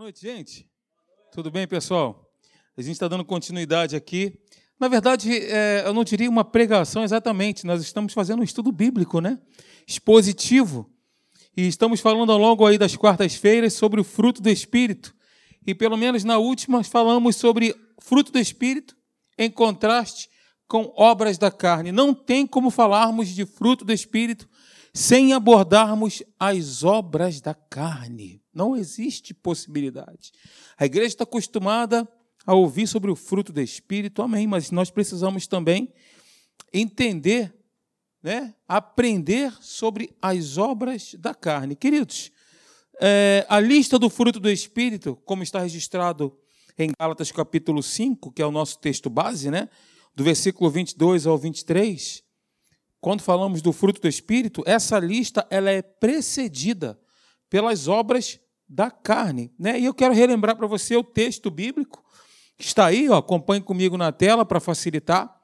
noite, gente. Tudo bem, pessoal? A gente está dando continuidade aqui. Na verdade, é, eu não diria uma pregação exatamente, nós estamos fazendo um estudo bíblico, né? Expositivo. E estamos falando ao longo aí das quartas-feiras sobre o fruto do Espírito. E pelo menos na última falamos sobre fruto do Espírito em contraste com obras da carne. Não tem como falarmos de fruto do Espírito sem abordarmos as obras da carne. Não existe possibilidade. A igreja está acostumada a ouvir sobre o fruto do Espírito, amém, mas nós precisamos também entender, né, aprender sobre as obras da carne. Queridos, é, a lista do fruto do Espírito, como está registrado em Gálatas capítulo 5, que é o nosso texto base, né, do versículo 22 ao 23, quando falamos do fruto do Espírito, essa lista ela é precedida pelas obras da carne. Né? E eu quero relembrar para você o texto bíblico que está aí, ó, acompanhe comigo na tela para facilitar.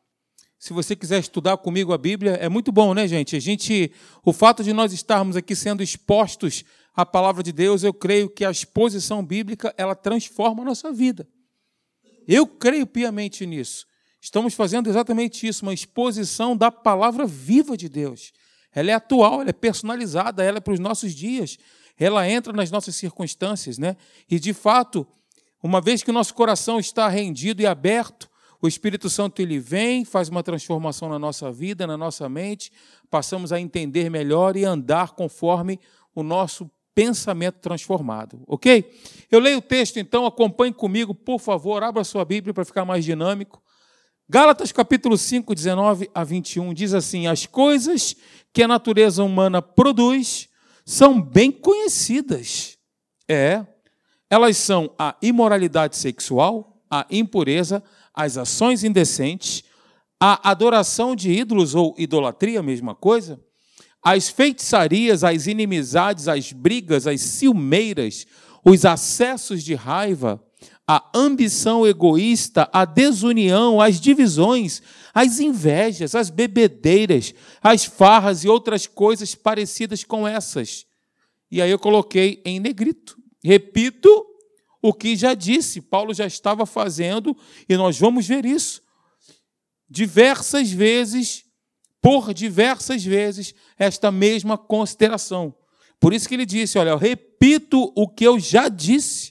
Se você quiser estudar comigo a Bíblia, é muito bom, né, gente? A gente, o fato de nós estarmos aqui sendo expostos à palavra de Deus, eu creio que a exposição bíblica ela transforma a nossa vida. Eu creio piamente nisso. Estamos fazendo exatamente isso, uma exposição da palavra viva de Deus. Ela é atual, ela é personalizada, ela é para os nossos dias, ela entra nas nossas circunstâncias, né? E de fato, uma vez que o nosso coração está rendido e aberto, o Espírito Santo ele vem, faz uma transformação na nossa vida, na nossa mente, passamos a entender melhor e andar conforme o nosso pensamento transformado, ok? Eu leio o texto, então, acompanhe comigo, por favor, abra sua Bíblia para ficar mais dinâmico. Gálatas capítulo 5, 19 a 21 diz assim: As coisas que a natureza humana produz são bem conhecidas. É, elas são a imoralidade sexual, a impureza, as ações indecentes, a adoração de ídolos ou idolatria, mesma coisa, as feitiçarias, as inimizades, as brigas, as ciumeiras, os acessos de raiva, a ambição egoísta, a desunião, as divisões, as invejas, as bebedeiras, as farras e outras coisas parecidas com essas. E aí eu coloquei em negrito. Repito o que já disse, Paulo já estava fazendo, e nós vamos ver isso diversas vezes, por diversas vezes, esta mesma consideração. Por isso que ele disse: Olha, eu repito o que eu já disse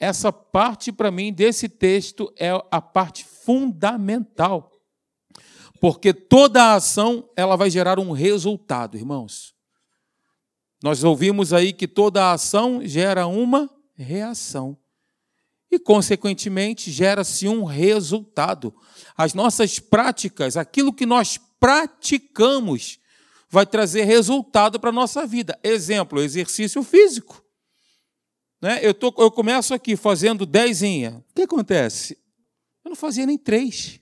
essa parte, para mim, desse texto é a parte fundamental. Porque toda ação ela vai gerar um resultado, irmãos. Nós ouvimos aí que toda ação gera uma reação. E, consequentemente, gera-se um resultado. As nossas práticas, aquilo que nós praticamos, vai trazer resultado para a nossa vida. Exemplo, exercício físico. Né? Eu, tô, eu começo aqui fazendo dezinha. O que acontece? Eu não fazia nem três.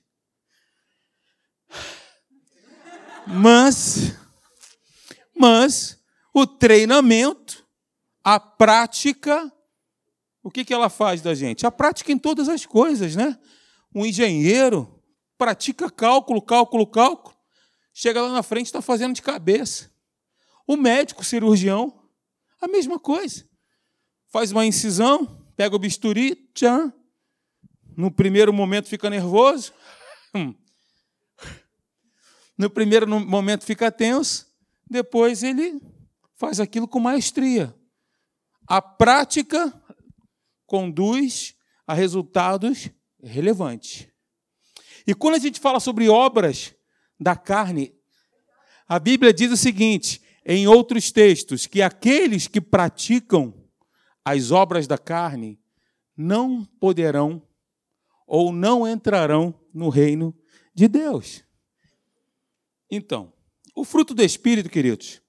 Mas, mas o treinamento, a prática, o que, que ela faz da gente? A prática em todas as coisas, né? Um engenheiro pratica cálculo, cálculo, cálculo, chega lá na frente está fazendo de cabeça. O médico, cirurgião, a mesma coisa faz uma incisão, pega o bisturi, tchan. No primeiro momento fica nervoso. Hum. No primeiro momento fica tenso, depois ele faz aquilo com maestria. A prática conduz a resultados relevantes. E quando a gente fala sobre obras da carne, a Bíblia diz o seguinte, em outros textos, que aqueles que praticam as obras da carne não poderão ou não entrarão no reino de Deus. Então, o fruto do Espírito, queridos,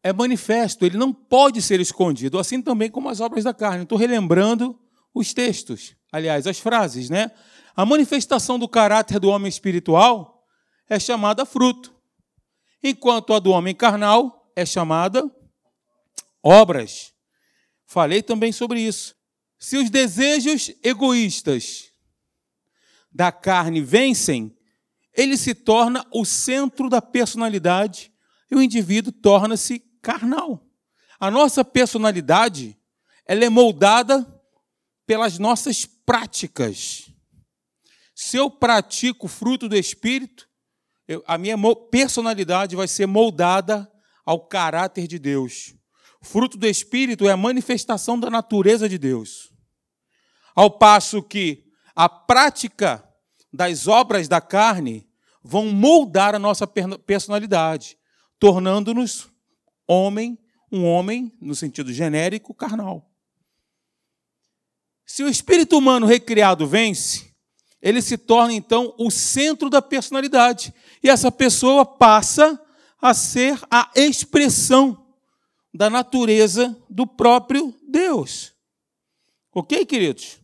é manifesto, ele não pode ser escondido, assim também como as obras da carne. Estou relembrando os textos, aliás, as frases, né? A manifestação do caráter do homem espiritual é chamada fruto, enquanto a do homem carnal é chamada obras. Falei também sobre isso. Se os desejos egoístas da carne vencem, ele se torna o centro da personalidade e o indivíduo torna-se carnal. A nossa personalidade, ela é moldada pelas nossas práticas. Se eu pratico o fruto do Espírito, eu, a minha personalidade vai ser moldada ao caráter de Deus. Fruto do Espírito é a manifestação da natureza de Deus. Ao passo que a prática das obras da carne vão moldar a nossa personalidade, tornando-nos homem, um homem, no sentido genérico, carnal. Se o espírito humano recriado vence, ele se torna então o centro da personalidade. E essa pessoa passa a ser a expressão da natureza do próprio Deus. Ok, queridos?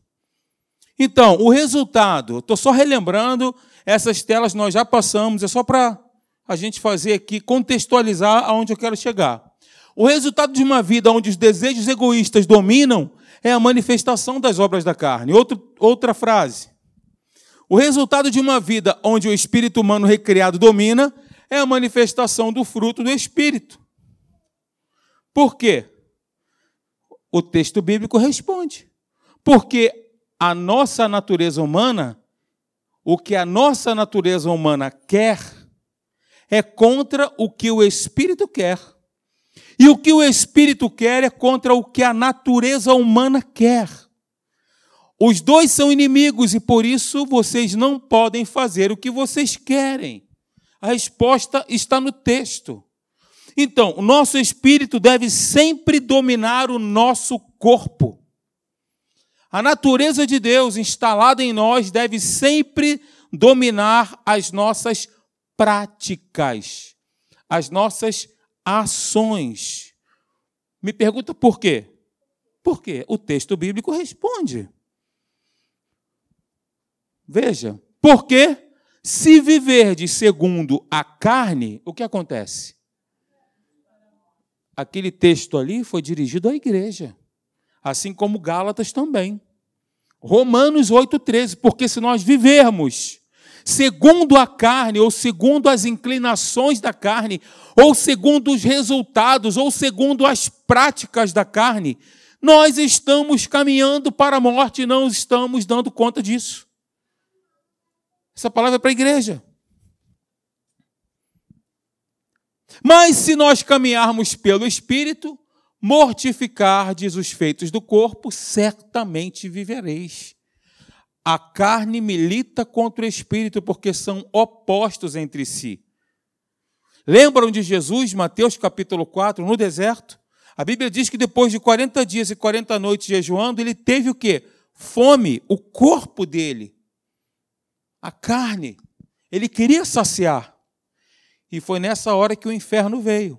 Então, o resultado, estou só relembrando, essas telas nós já passamos, é só para a gente fazer aqui, contextualizar aonde eu quero chegar. O resultado de uma vida onde os desejos egoístas dominam é a manifestação das obras da carne. Outro, outra frase. O resultado de uma vida onde o espírito humano recriado domina é a manifestação do fruto do espírito. Por quê? O texto bíblico responde. Porque a nossa natureza humana, o que a nossa natureza humana quer, é contra o que o Espírito quer. E o que o Espírito quer é contra o que a natureza humana quer. Os dois são inimigos e por isso vocês não podem fazer o que vocês querem. A resposta está no texto. Então, o nosso espírito deve sempre dominar o nosso corpo. A natureza de Deus instalada em nós deve sempre dominar as nossas práticas, as nossas ações. Me pergunta por quê? Porque o texto bíblico responde. Veja, porque se viverdes segundo a carne, o que acontece? Aquele texto ali foi dirigido à igreja assim como Gálatas também. Romanos 8,13, porque se nós vivermos segundo a carne, ou segundo as inclinações da carne, ou segundo os resultados, ou segundo as práticas da carne, nós estamos caminhando para a morte e não estamos dando conta disso. Essa palavra é para a igreja. Mas se nós caminharmos pelo Espírito, mortificardes os feitos do corpo, certamente vivereis. A carne milita contra o espírito, porque são opostos entre si. Lembram de Jesus, Mateus capítulo 4, no deserto? A Bíblia diz que depois de 40 dias e 40 noites jejuando, ele teve o quê? Fome, o corpo dele, a carne. Ele queria saciar. E foi nessa hora que o inferno veio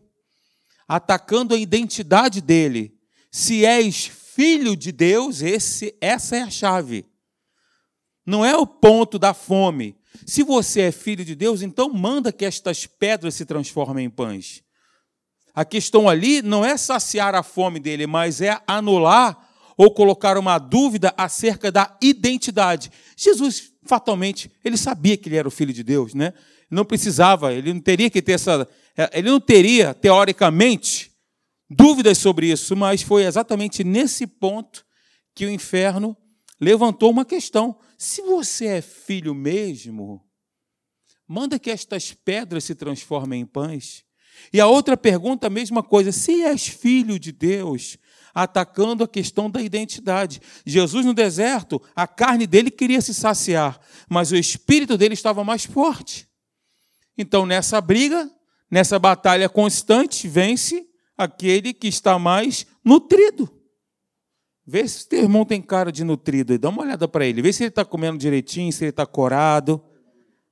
atacando a identidade dele. Se és filho de Deus, esse, essa é a chave. Não é o ponto da fome. Se você é filho de Deus, então manda que estas pedras se transformem em pães. A questão ali não é saciar a fome dele, mas é anular ou colocar uma dúvida acerca da identidade. Jesus, fatalmente, ele sabia que ele era o filho de Deus, né? Não precisava, ele não teria que ter essa, ele não teria, teoricamente, dúvidas sobre isso, mas foi exatamente nesse ponto que o inferno levantou uma questão. Se você é filho mesmo, manda que estas pedras se transformem em pães. E a outra pergunta, a mesma coisa. Se és filho de Deus, atacando a questão da identidade. Jesus no deserto, a carne dele queria se saciar, mas o espírito dele estava mais forte. Então, nessa briga, Nessa batalha constante, vence aquele que está mais nutrido. Vê se o teu irmão tem cara de nutrido, dá uma olhada para ele, vê se ele está comendo direitinho, se ele está corado.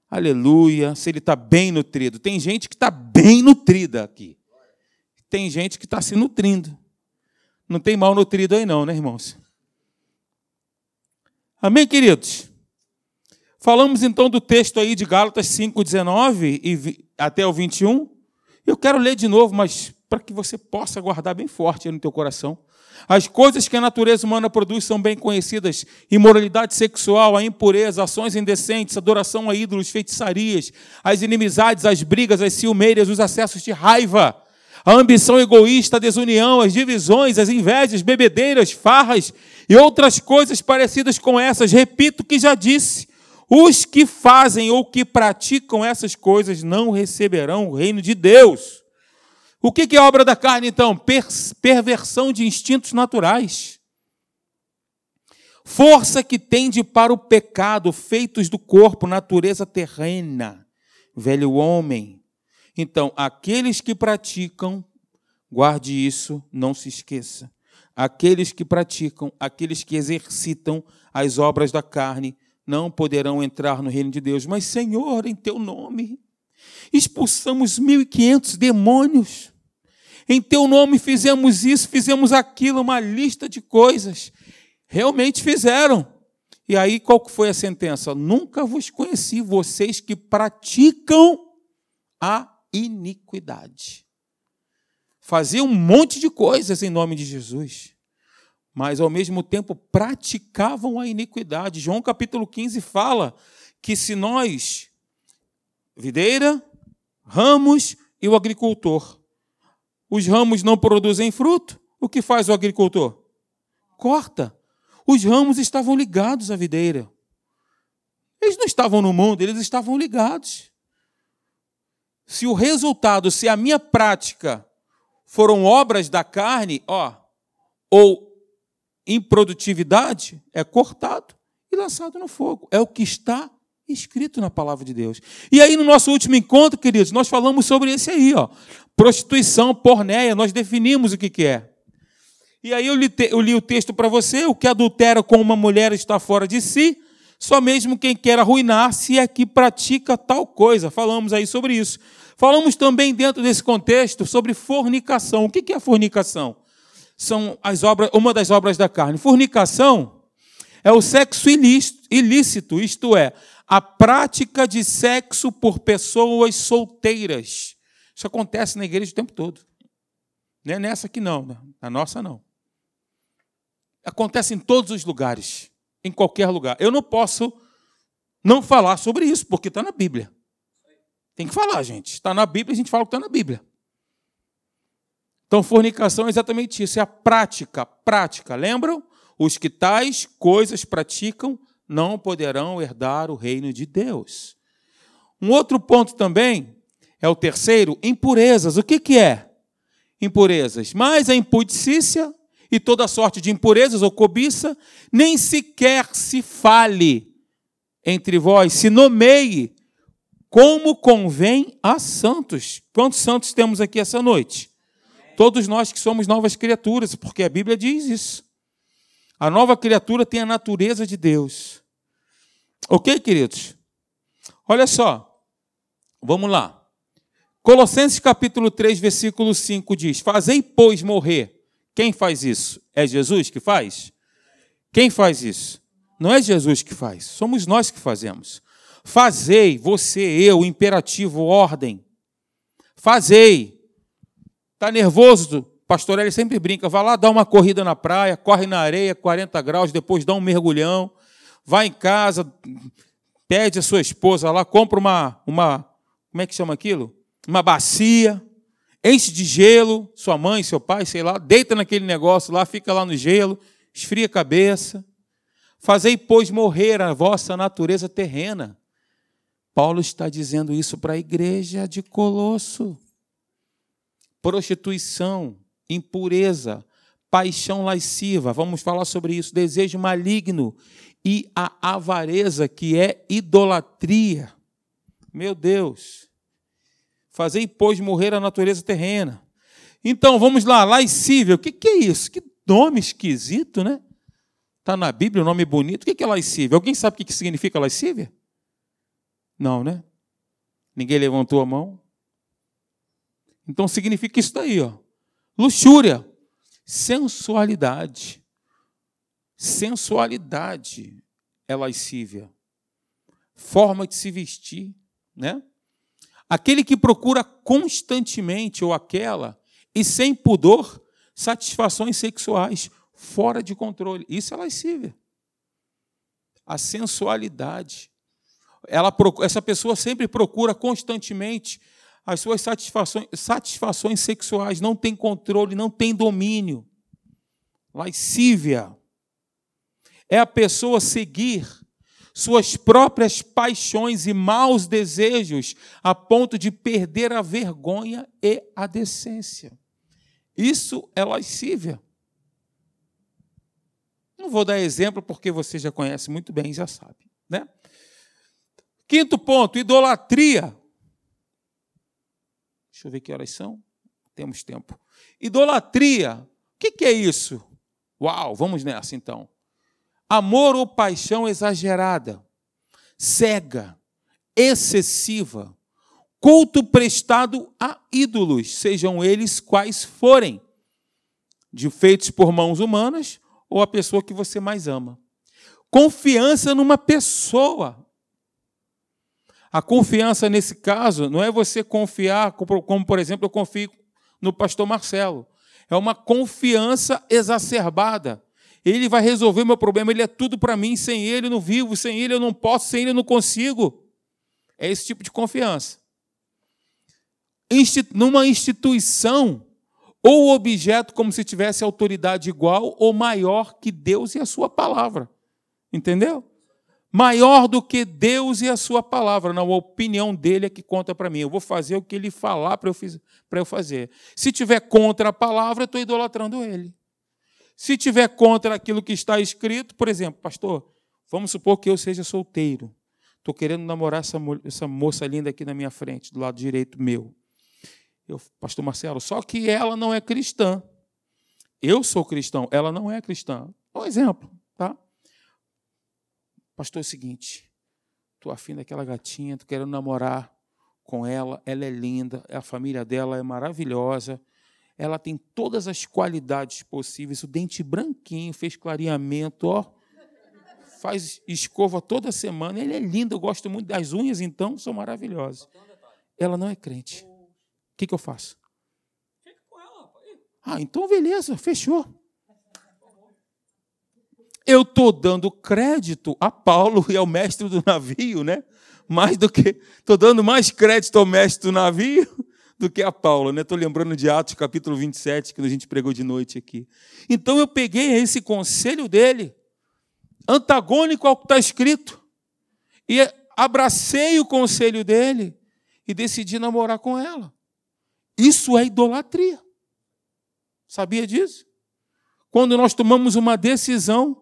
Aleluia, se ele está bem nutrido. Tem gente que está bem nutrida aqui. Tem gente que está se nutrindo. Não tem mal nutrido aí, não, né, irmãos? Amém, queridos? Falamos então do texto aí de Gálatas 5, 19 e até o 21. Eu quero ler de novo, mas para que você possa guardar bem forte no teu coração. As coisas que a natureza humana produz são bem conhecidas: imoralidade sexual, a impureza, ações indecentes, adoração a ídolos, feitiçarias, as inimizades, as brigas, as ciumeiras, os acessos de raiva, A ambição egoísta, a desunião, as divisões, as invejas, bebedeiras, farras e outras coisas parecidas com essas. Repito o que já disse: os que fazem ou que praticam essas coisas não receberão o reino de Deus. O que é obra da carne, então? perversão de instintos naturais. Força que tende para o pecado, feitos do corpo, natureza terrena, velho homem. Então, aqueles que praticam, guarde isso, não se esqueça. Aqueles que praticam, aqueles que exercitam as obras da carne, não poderão entrar no reino de Deus. Mas, Senhor, em teu nome, expulsamos 1.500 demônios. Em teu nome fizemos isso, fizemos aquilo, uma lista de coisas. Realmente fizeram. E aí, qual foi a sentença? Nunca vos conheci, vocês que praticam a iniquidade. Faziam um monte de coisas em nome de Jesus mas ao mesmo tempo praticavam a iniquidade. João capítulo 15 fala que se nós, videira, ramos e o agricultor, os ramos não produzem fruto, o que faz o agricultor? Corta. Os ramos estavam ligados à videira. Eles não estavam no mundo, eles estavam ligados. Se o resultado, se a minha prática foram obras da carne, ó, ou improdutividade é cortado e lançado no fogo. É o que está escrito na palavra de Deus. E aí, no nosso último encontro, queridos, nós falamos sobre esse aí, ó. Prostituição, pornéia, nós definimos o que, que é. E aí eu li, eu li o texto para você, o que adultera com uma mulher está fora de si, só mesmo quem quer arruinar-se é que pratica tal coisa. Falamos aí sobre isso. Falamos também dentro desse contexto sobre fornicação. O que é fornicação? São as obras, uma das obras da carne. Fornicação é o sexo ilícito, isto é, a prática de sexo por pessoas solteiras. Isso acontece na igreja o tempo todo. Não é nessa aqui não, né? na nossa não. Acontece em todos os lugares, em qualquer lugar. Eu não posso não falar sobre isso, porque está na Bíblia. Tem que falar, gente. Está na Bíblia, a gente fala que está na Bíblia. Então, fornicação é exatamente isso, é a prática, prática. Lembram? Os que tais coisas praticam não poderão herdar o reino de Deus. Um outro ponto também é o terceiro, impurezas. O que, que é? Impurezas. Mas a impudicícia e toda sorte de impurezas ou cobiça, nem sequer se fale entre vós, se nomeie como convém a santos. Quantos santos temos aqui essa noite? Todos nós que somos novas criaturas, porque a Bíblia diz isso. A nova criatura tem a natureza de Deus. Ok, queridos? Olha só. Vamos lá. Colossenses capítulo 3, versículo 5 diz: Fazei, pois, morrer. Quem faz isso? É Jesus que faz? Quem faz isso? Não é Jesus que faz, somos nós que fazemos. Fazei, você, eu, imperativo, ordem. Fazei. Está nervoso? Pastor ele sempre brinca. Vai lá dar uma corrida na praia, corre na areia, 40 graus, depois dá um mergulhão. Vai em casa, pede a sua esposa lá, compra uma, uma como é que chama aquilo? Uma bacia, enche de gelo, sua mãe, seu pai, sei lá, deita naquele negócio lá, fica lá no gelo, esfria a cabeça. Fazei, pois, morrer a vossa natureza terrena. Paulo está dizendo isso para a igreja de Colosso prostituição, impureza, paixão lasciva, vamos falar sobre isso, desejo maligno e a avareza, que é idolatria. Meu Deus. Fazei, pois, morrer a natureza terrena. Então, vamos lá, lascívia. O que, que é isso? Que nome esquisito, né? Está na Bíblia, um nome bonito. O que é lascívia? Alguém sabe o que significa lascívia? Não, né? Ninguém levantou a mão. Então significa isso daí, ó. Luxúria, sensualidade. Sensualidade é lascívia. Forma de se vestir, né? Aquele que procura constantemente ou aquela e sem pudor satisfações sexuais fora de controle. Isso é lascívia. A sensualidade. Ela, essa pessoa sempre procura constantemente as suas satisfações, satisfações sexuais, não tem controle, não tem domínio. Lascívia é a pessoa seguir suas próprias paixões e maus desejos a ponto de perder a vergonha e a decência. Isso é lascívia. Não vou dar exemplo porque você já conhece muito bem, já sabe, né? Quinto ponto, idolatria. Deixa eu ver que horas são. Temos tempo. Idolatria. O que é isso? Uau, vamos nessa então. Amor ou paixão exagerada, cega, excessiva, culto prestado a ídolos, sejam eles quais forem, de feitos por mãos humanas ou a pessoa que você mais ama. Confiança numa pessoa. A confiança nesse caso não é você confiar, como por exemplo eu confio no pastor Marcelo. É uma confiança exacerbada. Ele vai resolver meu problema, ele é tudo para mim, sem ele eu não vivo, sem ele eu não posso, sem ele eu não consigo. É esse tipo de confiança. Numa instituição ou objeto como se tivesse autoridade igual ou maior que Deus e a sua palavra. Entendeu? Maior do que Deus e a sua palavra. Não, a opinião dele é que conta para mim. Eu vou fazer o que ele falar para eu, eu fazer. Se tiver contra a palavra, eu estou idolatrando ele. Se tiver contra aquilo que está escrito, por exemplo, pastor, vamos supor que eu seja solteiro. Estou querendo namorar essa, essa moça linda aqui na minha frente, do lado direito meu. Eu, pastor Marcelo, só que ela não é cristã. Eu sou cristão, ela não é cristã. Um exemplo, tá? Pastor, é o seguinte, estou afim daquela gatinha, estou querendo namorar com ela, ela é linda, a família dela é maravilhosa, ela tem todas as qualidades possíveis, o dente branquinho, fez clareamento, ó, faz escova toda semana, ele é lindo, eu gosto muito das unhas, então, são maravilhosas. Ela não é crente que, que eu faço? Fica com ela. Ah, então beleza, fechou. Eu estou dando crédito a Paulo e ao mestre do navio, né? Mais do que. Estou dando mais crédito ao mestre do navio do que a Paulo, né? Estou lembrando de Atos capítulo 27, que a gente pregou de noite aqui. Então eu peguei esse conselho dele, antagônico ao que está escrito, e abracei o conselho dele e decidi namorar com ela. Isso é idolatria. Sabia disso? Quando nós tomamos uma decisão,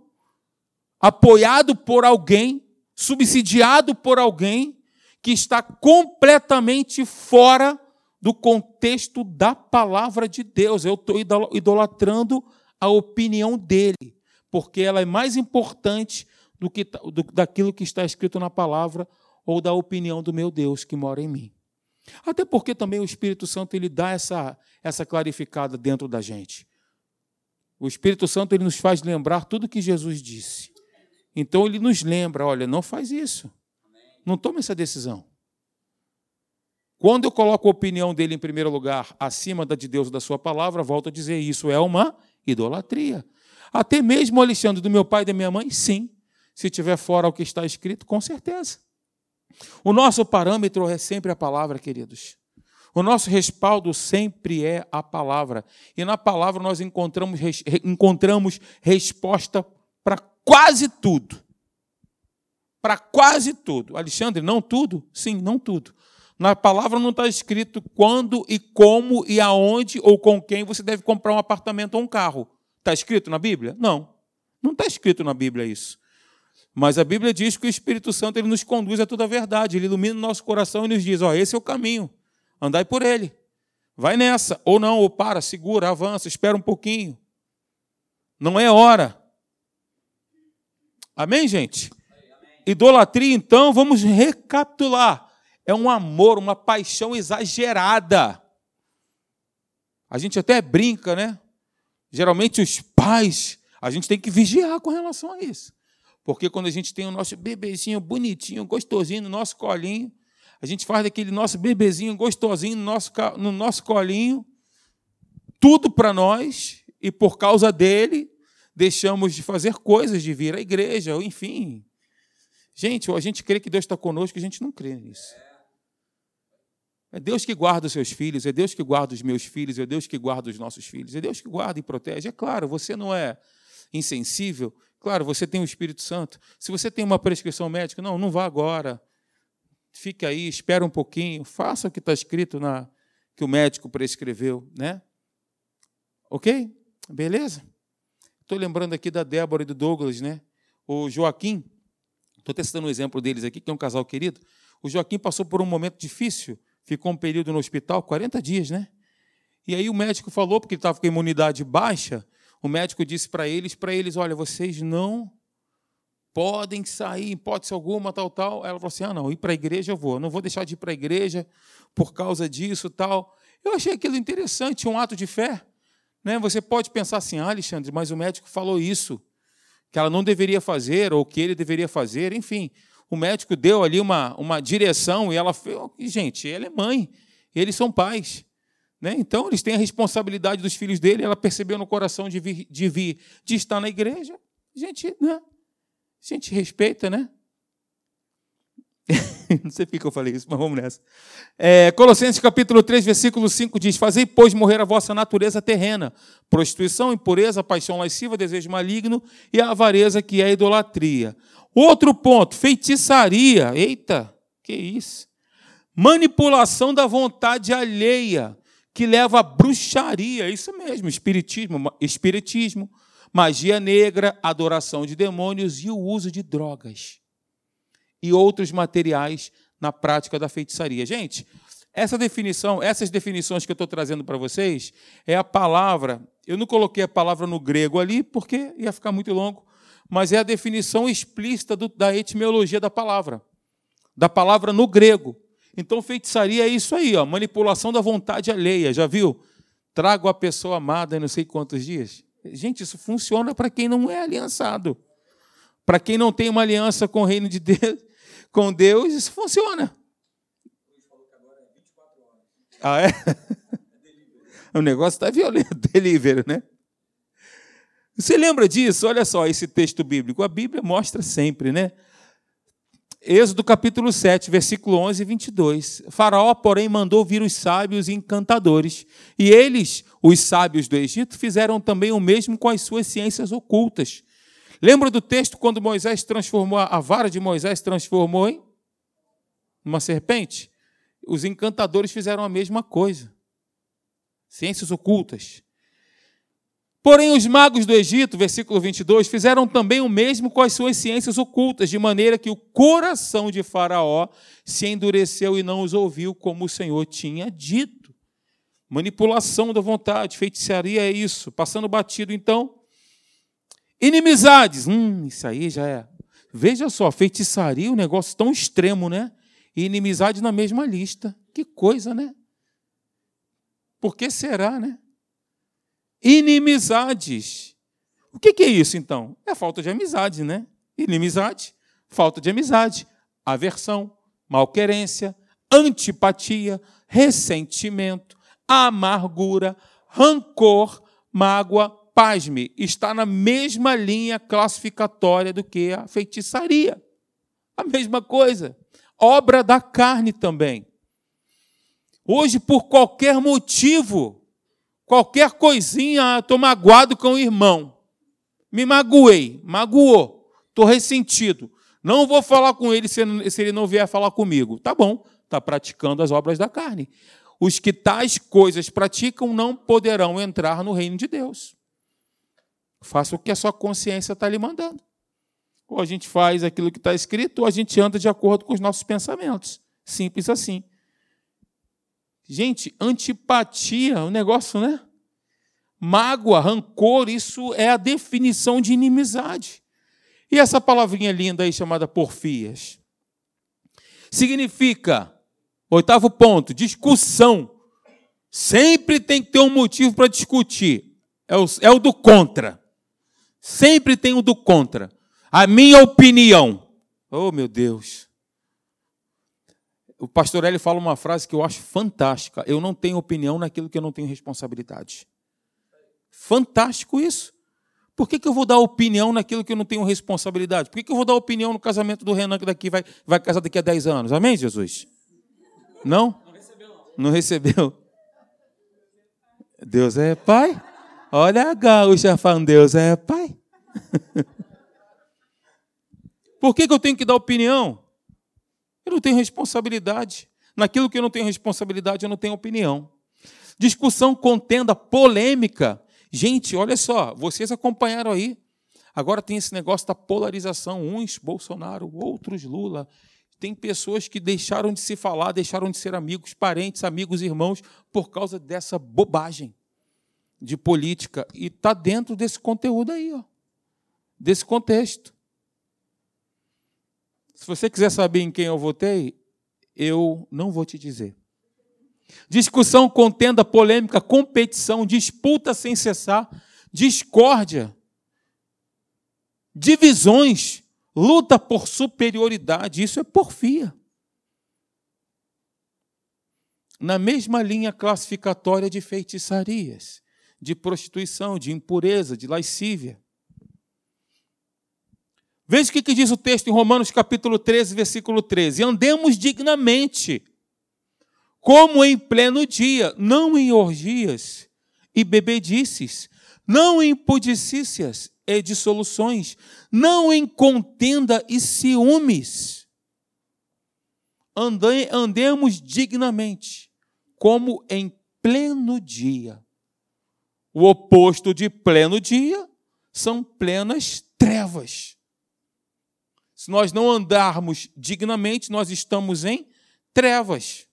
apoiado por alguém, subsidiado por alguém, que está completamente fora do contexto da palavra de Deus. Eu estou idolatrando a opinião dele, porque ela é mais importante do que do, daquilo que está escrito na palavra ou da opinião do meu Deus que mora em mim. Até porque também o Espírito Santo ele dá essa, essa clarificada dentro da gente. O Espírito Santo ele nos faz lembrar tudo que Jesus disse. Então ele nos lembra, olha, não faz isso. Não tome essa decisão. Quando eu coloco a opinião dele em primeiro lugar, acima da de Deus da sua palavra, volto a dizer, isso é uma idolatria. Até mesmo, Alexandre, do meu pai e da minha mãe, sim. Se tiver fora o que está escrito, com certeza. O nosso parâmetro é sempre a palavra, queridos. O nosso respaldo sempre é a palavra. E na palavra nós encontramos, encontramos resposta quase tudo. Para quase tudo. Alexandre, não tudo? Sim, não tudo. Na palavra não está escrito quando e como e aonde ou com quem você deve comprar um apartamento ou um carro. Está escrito na Bíblia? Não. Não está escrito na Bíblia isso. Mas a Bíblia diz que o Espírito Santo ele nos conduz a toda a verdade, ele ilumina o nosso coração e nos diz: ó, esse é o caminho, andai por ele. Vai nessa, ou não, ou para, segura, avança, espera um pouquinho. Não é hora. Amém, gente? Idolatria, então, vamos recapitular. É um amor, uma paixão exagerada. A gente até brinca, né? Geralmente os pais, a gente tem que vigiar com relação a isso. Porque quando a gente tem o nosso bebezinho bonitinho, gostosinho no nosso colinho, a gente faz daquele nosso bebezinho gostosinho no nosso, no nosso colinho, tudo para nós, e por causa dele, deixamos de fazer coisas, de vir à igreja, ou enfim. Gente, ou a gente crê que Deus está conosco, a gente não crê nisso. É Deus que guarda os seus filhos, é Deus que guarda os meus filhos, é Deus que guarda os nossos filhos, é Deus que guarda e protege. É claro, você não é insensível, claro, você tem o Espírito Santo. Se você tem uma prescrição médica, não, não vá agora. Fique aí, espera um pouquinho, faça o que está escrito na que o médico prescreveu, né? Ok? Beleza? Estou lembrando aqui da Débora e do Douglas, né? O Joaquim, estou testando um exemplo deles aqui, que é um casal querido. O Joaquim passou por um momento difícil ficou um período no hospital, 40 dias, né? E aí o médico falou, porque ele estava com a imunidade baixa, o médico disse para eles, para eles, olha, vocês não podem sair, hipótese alguma, tal, tal. Ela falou assim, ah, não, ir para a igreja eu vou, não vou deixar de ir para a igreja por causa disso, tal. Eu achei aquilo interessante, um ato de fé. Né? Você pode pensar assim, ah, Alexandre, mas o médico falou isso, que ela não deveria fazer, ou que ele deveria fazer, enfim o médico deu ali uma, uma direção e ela fez. Gente, ela é mãe, eles são pais. Né? Então, eles têm a responsabilidade dos filhos dele. Ela percebeu no coração de vir, de, vir, de estar na igreja. Gente, né? Gente respeita, né? Não sei por que eu falei isso, mas vamos nessa. É, Colossenses capítulo 3, versículo 5 diz: Fazei, pois, morrer a vossa natureza terrena, prostituição, impureza, paixão lasciva, desejo maligno e a avareza que é a idolatria. Outro ponto, feitiçaria. Eita, que isso? Manipulação da vontade alheia, que leva à bruxaria. Isso mesmo, espiritismo, espiritismo, magia negra, adoração de demônios e o uso de drogas e outros materiais na prática da feitiçaria. Gente, essa definição, essas definições que eu estou trazendo para vocês, é a palavra. Eu não coloquei a palavra no grego ali, porque ia ficar muito longo, mas é a definição explícita do, da etimologia da palavra, da palavra no grego. Então, feitiçaria é isso aí, ó, manipulação da vontade alheia, já viu? Trago a pessoa amada em não sei quantos dias. Gente, isso funciona para quem não é aliançado. Para quem não tem uma aliança com o reino de Deus, com Deus, isso funciona. Ah, é? O negócio está violento, delivery, né? Você lembra disso? Olha só esse texto bíblico. A Bíblia mostra sempre, né? Êxodo capítulo 7, versículo 11 e 22. Faraó, porém, mandou vir os sábios e encantadores, e eles, os sábios do Egito, fizeram também o mesmo com as suas ciências ocultas. Lembra do texto quando Moisés transformou, a vara de Moisés transformou em uma serpente? Os encantadores fizeram a mesma coisa. Ciências ocultas. Porém, os magos do Egito, versículo 22, fizeram também o mesmo com as suas ciências ocultas, de maneira que o coração de Faraó se endureceu e não os ouviu, como o Senhor tinha dito. Manipulação da vontade, feitiçaria é isso. Passando batido, então. Inimizades. Hum, isso aí já é. Veja só, feitiçaria, um negócio tão extremo, né? E inimizade na mesma lista. Que coisa, né? Por que será, né? inimizades. O que é isso, então? É falta de amizade, né? Inimizade, falta de amizade, aversão, malquerência, antipatia, ressentimento, amargura, rancor, mágoa, pasme, está na mesma linha classificatória do que a feitiçaria. A mesma coisa. Obra da carne também. Hoje, por qualquer motivo, Qualquer coisinha, estou magoado com o irmão. Me magoei, magoou, estou ressentido. Não vou falar com ele se, ele não vier falar comigo. Tá bom, está praticando as obras da carne. Os que tais coisas praticam não poderão entrar no reino de Deus. Faça o que a sua consciência está lhe mandando. Ou a gente faz aquilo que está escrito, ou a gente anda de acordo com os nossos pensamentos. Simples assim. Gente, antipatia, o um negócio, né? Mágoa, rancor, isso é a definição de inimizade. E essa palavrinha linda aí chamada porfias? Significa, oitavo ponto, discussão. Sempre tem que ter um motivo para discutir. É o, é o do contra. Sempre tem o do contra. A minha opinião. Oh, meu Deus o pastor Hélio fala uma frase que eu acho fantástica. Eu não tenho opinião naquilo que eu não tenho responsabilidade. Fantástico isso. Por que, que eu vou dar opinião naquilo que eu não tenho responsabilidade? Por que, que eu vou dar opinião no casamento do Renan, que daqui vai, vai casar daqui a 10 anos? Amém, Jesus? Não? Não recebeu? Deus é pai? Olha a gaúcha falando, Deus é pai. Por que, que eu tenho que dar opinião? Eu não tenho responsabilidade. Naquilo que eu não tenho responsabilidade, eu não tenho opinião. Discussão, contenda, polêmica. Gente, olha só, vocês acompanharam aí. Agora tem esse negócio da polarização, uns Bolsonaro, outros Lula. Tem pessoas que deixaram de se falar, deixaram de ser amigos, parentes, amigos, irmãos, por causa dessa bobagem de política. E está dentro desse conteúdo aí, ó, desse contexto. Se você quiser saber em quem eu votei, eu não vou te dizer. Discussão, contenda, polêmica, competição, disputa sem cessar, discórdia, divisões, luta por superioridade, isso é porfia. Na mesma linha classificatória de feitiçarias, de prostituição, de impureza, de lascívia. Veja o que diz o texto em Romanos capítulo 13, versículo 13. Andemos dignamente, como em pleno dia, não em orgias e bebedices, não em pudicícias e dissoluções, não em contenda e ciúmes. andemos dignamente, como em pleno dia. O oposto de pleno dia são plenas trevas. Se nós não andarmos dignamente, nós estamos em trevas.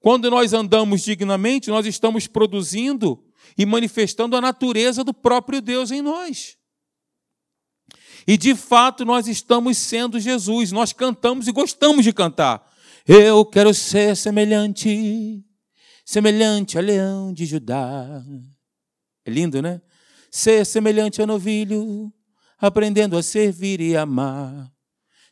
Quando nós andamos dignamente, nós estamos produzindo e manifestando a natureza do próprio Deus em nós. E de fato nós estamos sendo Jesus, nós cantamos e gostamos de cantar. Eu quero ser semelhante, semelhante ao leão de Judá. É lindo, né? Ser semelhante ao novilho, aprendendo a servir e amar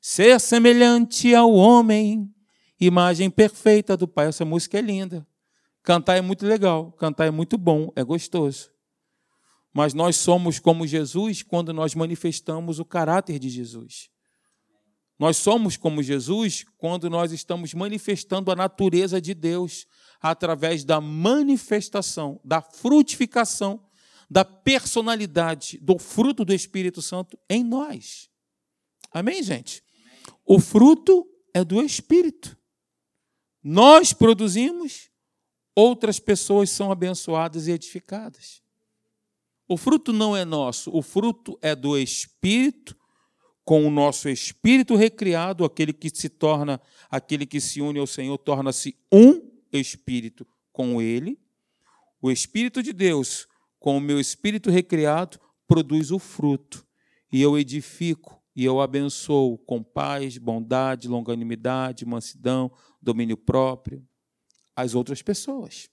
ser semelhante ao homem, imagem perfeita do Pai. Essa música é linda. Cantar é muito legal, cantar é muito bom, é gostoso. Mas nós somos como Jesus quando nós manifestamos o caráter de Jesus. Nós somos como Jesus quando nós estamos manifestando a natureza de Deus através da manifestação, da frutificação, da personalidade, do fruto do Espírito Santo em nós. Amém, gente? O fruto é do Espírito. Nós produzimos, outras pessoas são abençoadas e edificadas. O fruto não é nosso, o fruto é do Espírito, com o nosso espírito recriado, aquele que se torna, aquele que se une ao Senhor, torna-se um espírito com ele. O Espírito de Deus, com o meu espírito recriado, produz o fruto, e eu edifico, e eu abençoo com paz, bondade, longanimidade, mansidão, domínio próprio as outras pessoas.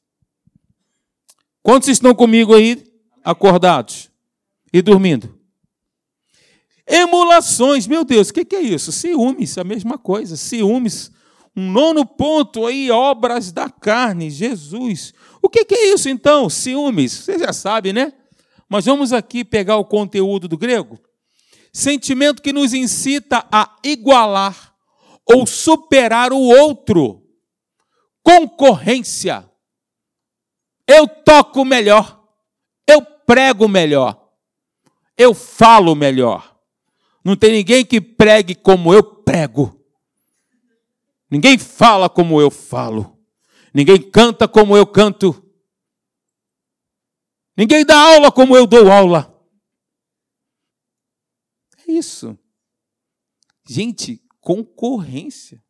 Quantos estão comigo aí acordados e dormindo? Emulações, meu Deus, o que é isso? Ciúmes, a mesma coisa. Ciúmes, um nono ponto aí, obras da carne, Jesus. O que é isso então? Ciúmes, você já sabe, né? Mas vamos aqui pegar o conteúdo do grego sentimento que nos incita a igualar ou superar o outro. Concorrência. Eu toco melhor, eu prego melhor, eu falo melhor. Não tem ninguém que pregue como eu prego. Ninguém fala como eu falo. Ninguém canta como eu canto. Ninguém dá aula como eu dou aula isso? Gente, concorrência.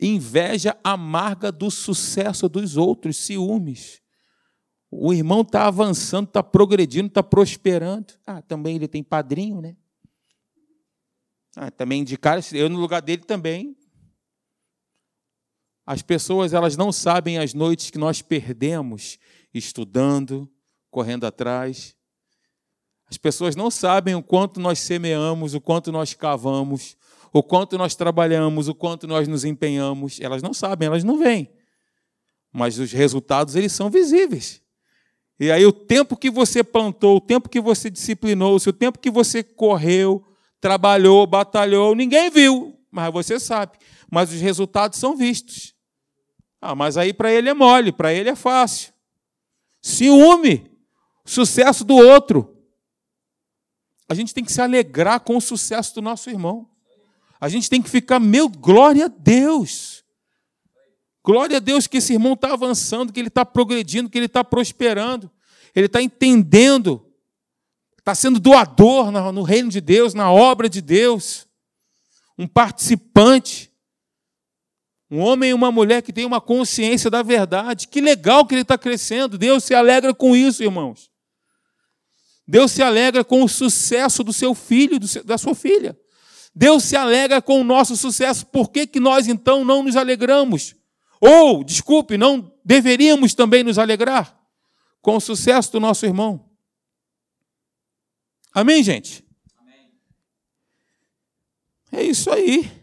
Inveja amarga do sucesso dos outros, ciúmes. O irmão está avançando, está progredindo, está prosperando. Ah, também ele tem padrinho, né? Ah, também indicaram, eu no lugar dele também. As pessoas elas não sabem as noites que nós perdemos estudando, correndo atrás, as pessoas não sabem o quanto nós semeamos, o quanto nós cavamos, o quanto nós trabalhamos, o quanto nós nos empenhamos. Elas não sabem, elas não veem. Mas os resultados, eles são visíveis. E aí o tempo que você plantou, o tempo que você disciplinou, o tempo que você correu, trabalhou, batalhou, ninguém viu, mas você sabe. Mas os resultados são vistos. Ah, mas aí para ele é mole, para ele é fácil. Ciúme, sucesso do outro. A gente tem que se alegrar com o sucesso do nosso irmão. A gente tem que ficar, meu, glória a Deus. Glória a Deus que esse irmão está avançando, que ele está progredindo, que ele está prosperando. Ele está entendendo, está sendo doador no reino de Deus, na obra de Deus. Um participante. Um homem e uma mulher que tem uma consciência da verdade. Que legal que ele está crescendo. Deus se alegra com isso, irmãos. Deus se alegra com o sucesso do seu filho, da sua filha. Deus se alegra com o nosso sucesso. Por que, que nós então não nos alegramos? Ou, desculpe, não deveríamos também nos alegrar com o sucesso do nosso irmão? Amém, gente? Amém. É isso aí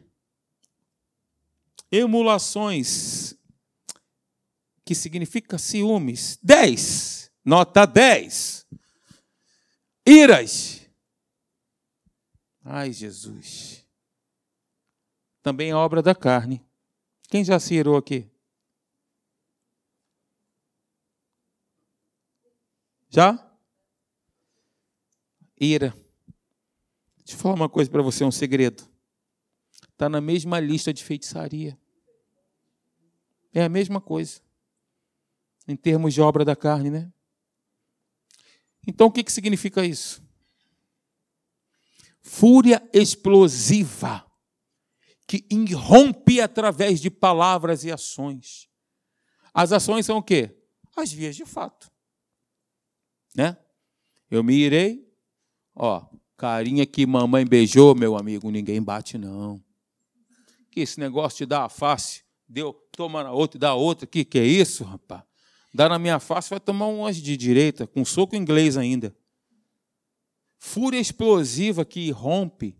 emulações, que significa ciúmes. 10, nota 10. Iras. Ai, Jesus. Também é obra da carne. Quem já se irou aqui? Já? Ira. Deixa eu falar uma coisa para você, um segredo. Está na mesma lista de feitiçaria. É a mesma coisa. Em termos de obra da carne, né? Então o que, que significa isso? Fúria explosiva que irrompe através de palavras e ações. As ações são o quê? As vias de fato. Né? Eu me irei, ó, carinha que mamãe beijou, meu amigo, ninguém bate não. Que esse negócio de dar a face, deu, toma na outra e dá outra. Que que é isso, rapaz? Dá na minha face, vai tomar umas de direita, com soco inglês ainda. Fúria explosiva que rompe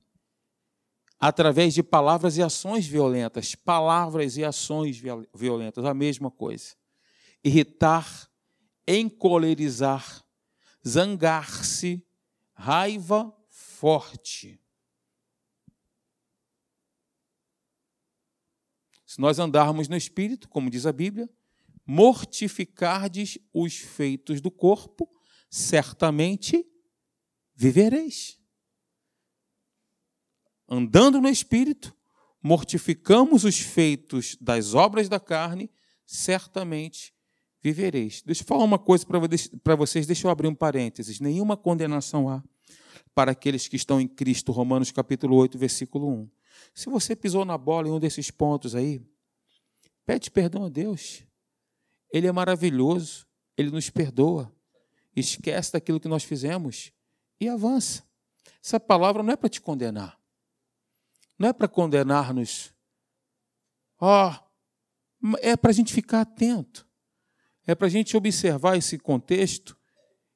através de palavras e ações violentas. Palavras e ações violentas, a mesma coisa. Irritar, encolerizar, zangar-se, raiva forte. Se nós andarmos no espírito, como diz a Bíblia, mortificardes os feitos do corpo, certamente vivereis. Andando no espírito, mortificamos os feitos das obras da carne, certamente vivereis. Deixa eu falar uma coisa para vocês, deixa eu abrir um parênteses. Nenhuma condenação há para aqueles que estão em Cristo, Romanos capítulo 8, versículo 1. Se você pisou na bola em um desses pontos aí, pede perdão a Deus. Ele é maravilhoso, ele nos perdoa. Esquece daquilo que nós fizemos e avança. Essa palavra não é para te condenar. Não é para condenar-nos. Ó, oh, é para a gente ficar atento. É para a gente observar esse contexto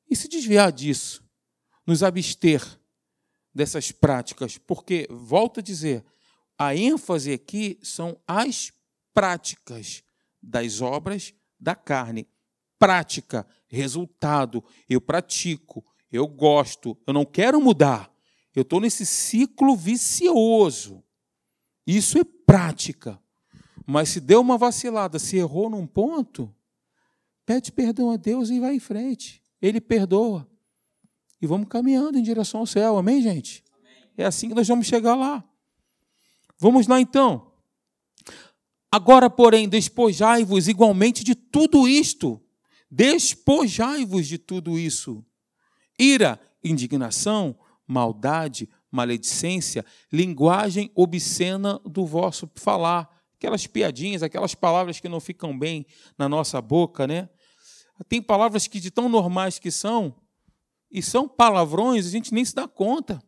e se desviar disso. Nos abster dessas práticas. Porque, volto a dizer, a ênfase aqui são as práticas das obras da carne. Prática, resultado. Eu pratico, eu gosto, eu não quero mudar. Eu estou nesse ciclo vicioso. Isso é prática. Mas se deu uma vacilada, se errou num ponto, pede perdão a Deus e vai em frente. Ele perdoa. E vamos caminhando em direção ao céu. Amém, gente? Amém. É assim que nós vamos chegar lá. Vamos lá então. Agora, porém, despojai-vos igualmente de tudo isto. Despojai-vos de tudo isso. Ira, indignação, maldade, maledicência, linguagem obscena do vosso falar. Aquelas piadinhas, aquelas palavras que não ficam bem na nossa boca, né? Tem palavras que de tão normais que são, e são palavrões, a gente nem se dá conta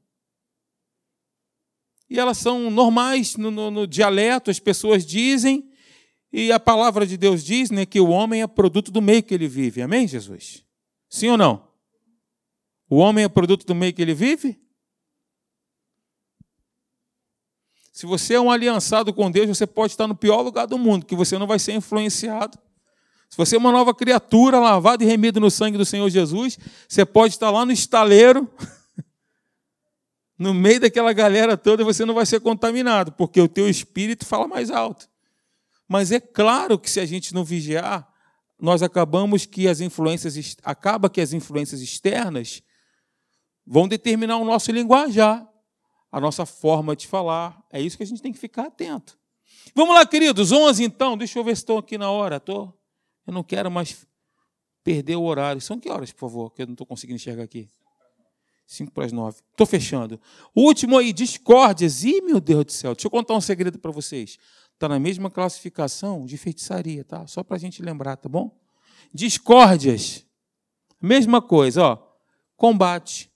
e elas são normais no, no, no, dialeto, as pessoas dizem, e a palavra de Deus diz né, que o homem é produto do meio que ele vive. Amém, Jesus? Sim ou não? O homem é produto do meio que ele vive? Se você é um aliançado com Deus, você pode estar no pior lugar do mundo, que você não vai ser influenciado. Se você é uma nova criatura, lavada e remida no sangue do Senhor Jesus, você pode estar lá no estaleiro. no meio daquela galera toda, você não vai ser contaminado, porque o teu espírito fala mais alto. Mas é claro que se a gente não vigiar, nós acabamos que as influências acaba que as influências externas vão determinar o nosso linguajar, a nossa forma de falar. É isso que a gente tem que ficar atento. Vamos lá, queridos, 11 então. Deixa eu ver se estou aqui na hora. Tô. Eu não quero mais perder o horário. São que horas, por favor? Que eu não estou conseguindo enxergar aqui. 5 para as 9. Estou fechando. Último aí, discórdias. Ih, meu Deus do céu. Deixa eu contar um segredo para vocês. Está na mesma classificação de feitiçaria, tá? Só para a gente lembrar, tá bom? Discórdias. Mesma coisa, ó. Combate,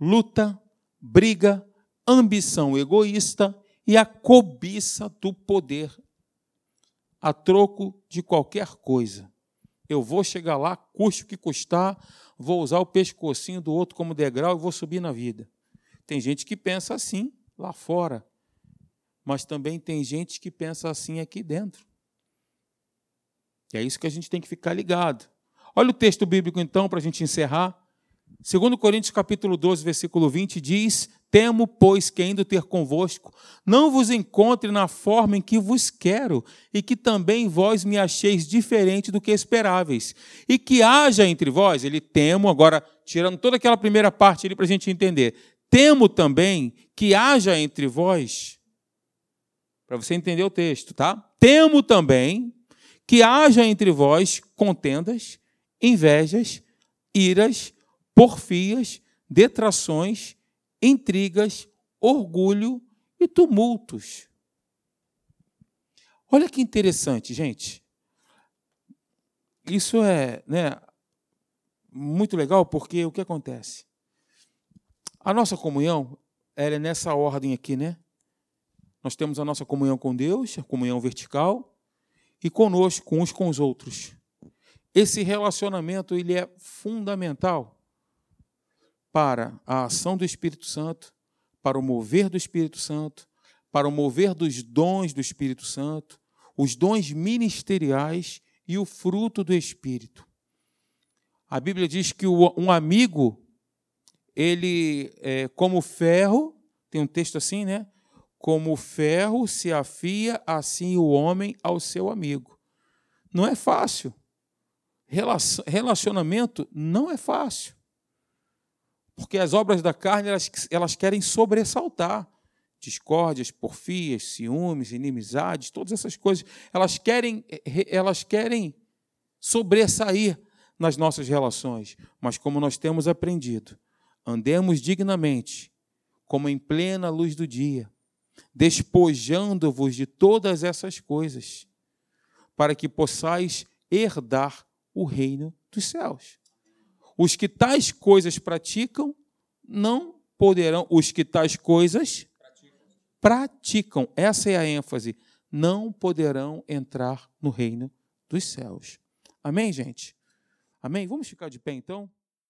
luta, briga, ambição egoísta e a cobiça do poder a troco de qualquer coisa. Eu vou chegar lá, custe o que custar, vou usar o pescocinho do outro como degrau e vou subir na vida. Tem gente que pensa assim lá fora, mas também tem gente que pensa assim aqui dentro. E é isso que a gente tem que ficar ligado. Olha o texto bíblico então para a gente encerrar. Segundo Coríntios capítulo 12, versículo 20 diz: Temo, pois, que indo ter convosco, não vos encontre na forma em que vos quero, e que também vós me acheis diferente do que esperáveis, e que haja entre vós, ele temo, agora tirando toda aquela primeira parte ali para a gente entender, temo também que haja entre vós, para você entender o texto, tá? Temo também que haja entre vós contendas, invejas, iras, porfias, detrações, intrigas, orgulho e tumultos. Olha que interessante, gente. Isso é né, muito legal porque o que acontece? A nossa comunhão ela é nessa ordem aqui, né? Nós temos a nossa comunhão com Deus, a comunhão vertical, e conosco, uns com os outros. Esse relacionamento ele é fundamental para a ação do Espírito Santo, para o mover do Espírito Santo, para o mover dos dons do Espírito Santo, os dons ministeriais e o fruto do Espírito. A Bíblia diz que um amigo, ele, é, como ferro, tem um texto assim, né? Como ferro se afia, assim o homem ao seu amigo. Não é fácil. Relacionamento não é fácil. Porque as obras da carne, elas, elas querem sobressaltar. Discórdias, porfias, ciúmes, inimizades, todas essas coisas, elas querem, elas querem sobressair nas nossas relações. Mas como nós temos aprendido, andemos dignamente, como em plena luz do dia, despojando-vos de todas essas coisas, para que possais herdar o reino dos céus. Os que tais coisas praticam, não poderão. Os que tais coisas praticam, essa é a ênfase, não poderão entrar no reino dos céus. Amém, gente? Amém? Vamos ficar de pé então?